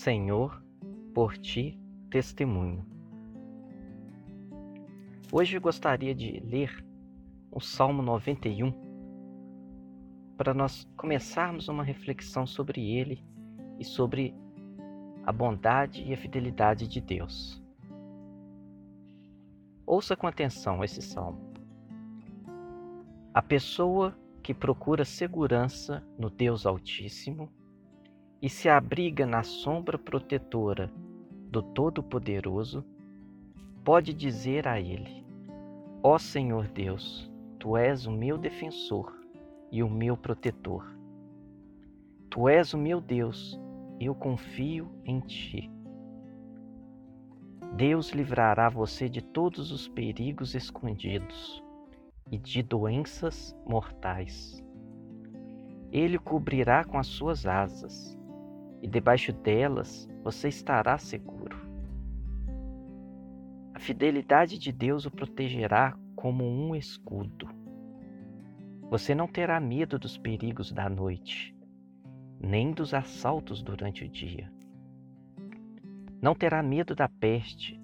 Senhor, por ti testemunho. Hoje eu gostaria de ler o Salmo 91 para nós começarmos uma reflexão sobre ele e sobre a bondade e a fidelidade de Deus. Ouça com atenção esse salmo. A pessoa que procura segurança no Deus Altíssimo e se abriga na sombra protetora do Todo-Poderoso, pode dizer a Ele: Ó Senhor Deus, Tu és o meu defensor e o meu protetor. Tu és o meu Deus, eu confio em Ti. Deus livrará você de todos os perigos escondidos e de doenças mortais. Ele cobrirá com as suas asas e debaixo delas você estará seguro. A fidelidade de Deus o protegerá como um escudo. Você não terá medo dos perigos da noite, nem dos assaltos durante o dia. Não terá medo da peste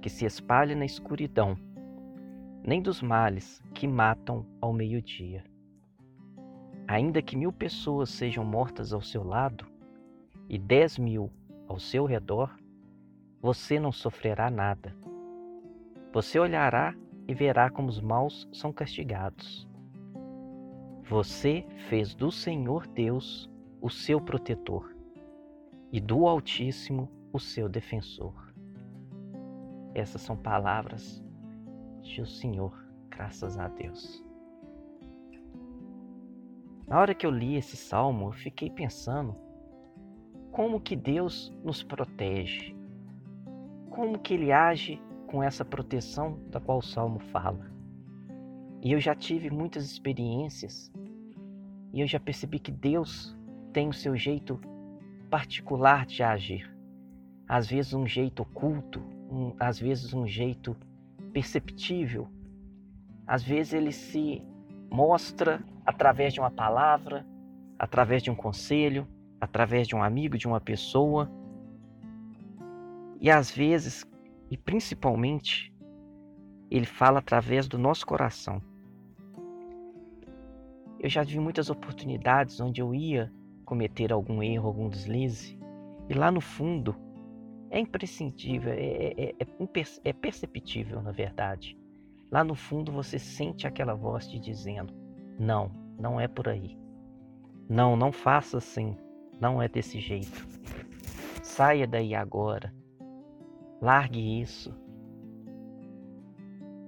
que se espalha na escuridão, nem dos males que matam ao meio-dia. Ainda que mil pessoas sejam mortas ao seu lado, e dez mil ao seu redor, você não sofrerá nada. Você olhará e verá como os maus são castigados. Você fez do Senhor Deus o seu protetor e do Altíssimo o seu defensor. Essas são palavras de o Senhor, graças a Deus. Na hora que eu li esse salmo, eu fiquei pensando como que Deus nos protege, como que Ele age com essa proteção da qual o Salmo fala. E eu já tive muitas experiências e eu já percebi que Deus tem o seu jeito particular de agir. Às vezes um jeito oculto, um, às vezes um jeito perceptível. Às vezes ele se mostra através de uma palavra, através de um conselho, através de um amigo, de uma pessoa. E às vezes, e principalmente, ele fala através do nosso coração. Eu já vi muitas oportunidades onde eu ia cometer algum erro, algum deslize, e lá no fundo é imprescindível, é, é, é, é perceptível, na verdade. Lá no fundo você sente aquela voz te dizendo: não, não é por aí. Não, não faça assim. Não é desse jeito. Saia daí agora. Largue isso.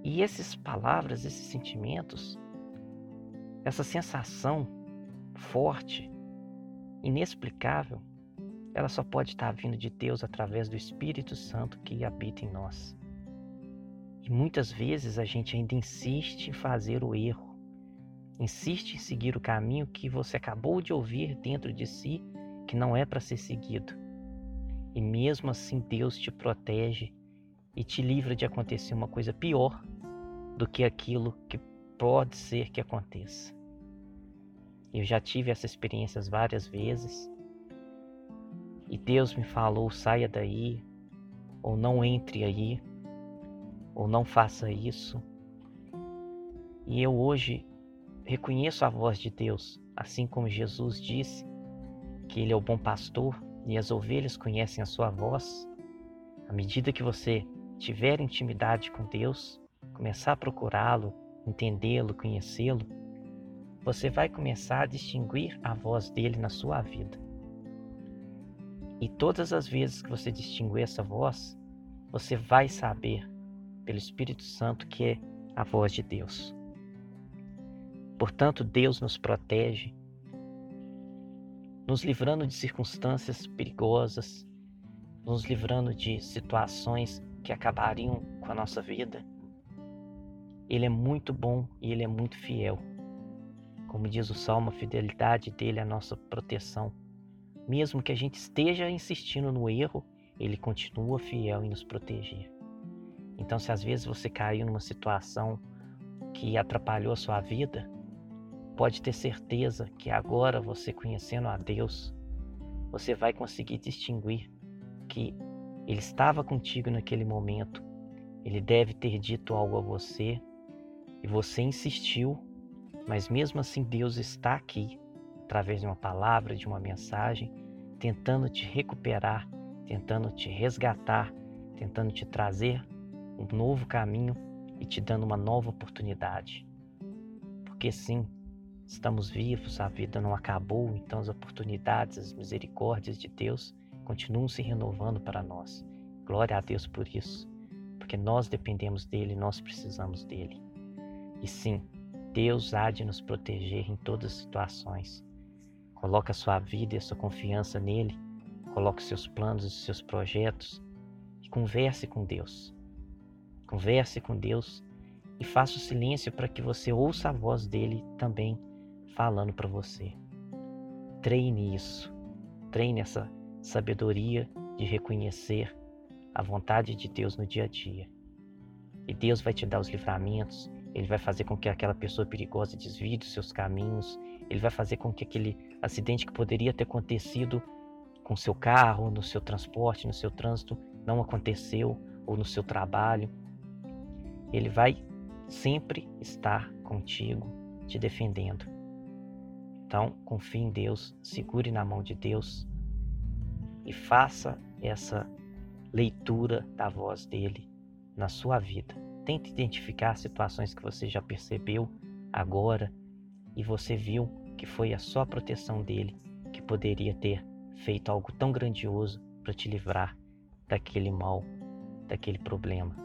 E essas palavras, esses sentimentos, essa sensação forte, inexplicável, ela só pode estar vindo de Deus através do Espírito Santo que habita em nós. E muitas vezes a gente ainda insiste em fazer o erro, insiste em seguir o caminho que você acabou de ouvir dentro de si que não é para ser seguido. E mesmo assim Deus te protege e te livra de acontecer uma coisa pior do que aquilo que pode ser que aconteça. Eu já tive essas experiências várias vezes. E Deus me falou: saia daí, ou não entre aí, ou não faça isso. E eu hoje reconheço a voz de Deus, assim como Jesus disse que Ele é o bom pastor e as ovelhas conhecem a sua voz, à medida que você tiver intimidade com Deus, começar a procurá-lo, entendê-lo, conhecê-lo, você vai começar a distinguir a voz dele na sua vida. E todas as vezes que você distinguir essa voz, você vai saber, pelo Espírito Santo, que é a voz de Deus. Portanto, Deus nos protege nos livrando de circunstâncias perigosas, nos livrando de situações que acabariam com a nossa vida. Ele é muito bom e ele é muito fiel. Como diz o salmo, a fidelidade dele é a nossa proteção. Mesmo que a gente esteja insistindo no erro, ele continua fiel em nos proteger. Então, se às vezes você caiu numa situação que atrapalhou a sua vida, Pode ter certeza que agora você conhecendo a Deus, você vai conseguir distinguir que ele estava contigo naquele momento, ele deve ter dito algo a você e você insistiu, mas mesmo assim Deus está aqui, através de uma palavra, de uma mensagem, tentando te recuperar, tentando te resgatar, tentando te trazer um novo caminho e te dando uma nova oportunidade. Porque sim, estamos vivos, a vida não acabou, então as oportunidades, as misericórdias de Deus continuam se renovando para nós. Glória a Deus por isso, porque nós dependemos dele, nós precisamos dele. E sim, Deus há de nos proteger em todas as situações. Coloque a sua vida e a sua confiança nele, coloque seus planos e seus projetos e converse com Deus. Converse com Deus e faça o silêncio para que você ouça a voz dele também falando para você. Treine isso. Treine essa sabedoria de reconhecer a vontade de Deus no dia a dia. E Deus vai te dar os livramentos, ele vai fazer com que aquela pessoa perigosa desvie dos seus caminhos, ele vai fazer com que aquele acidente que poderia ter acontecido com seu carro, no seu transporte, no seu trânsito, não aconteceu, ou no seu trabalho. Ele vai sempre estar contigo, te defendendo. Então, confie em Deus, segure na mão de Deus e faça essa leitura da voz dele na sua vida. Tente identificar situações que você já percebeu agora e você viu que foi a só proteção dele que poderia ter feito algo tão grandioso para te livrar daquele mal, daquele problema.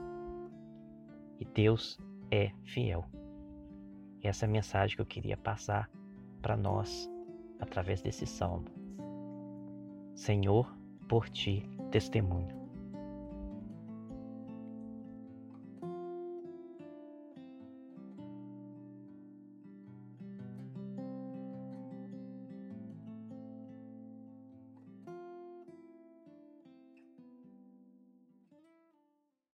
E Deus é fiel. Essa é a mensagem que eu queria passar para nós através desse salmo. Senhor, por ti testemunho.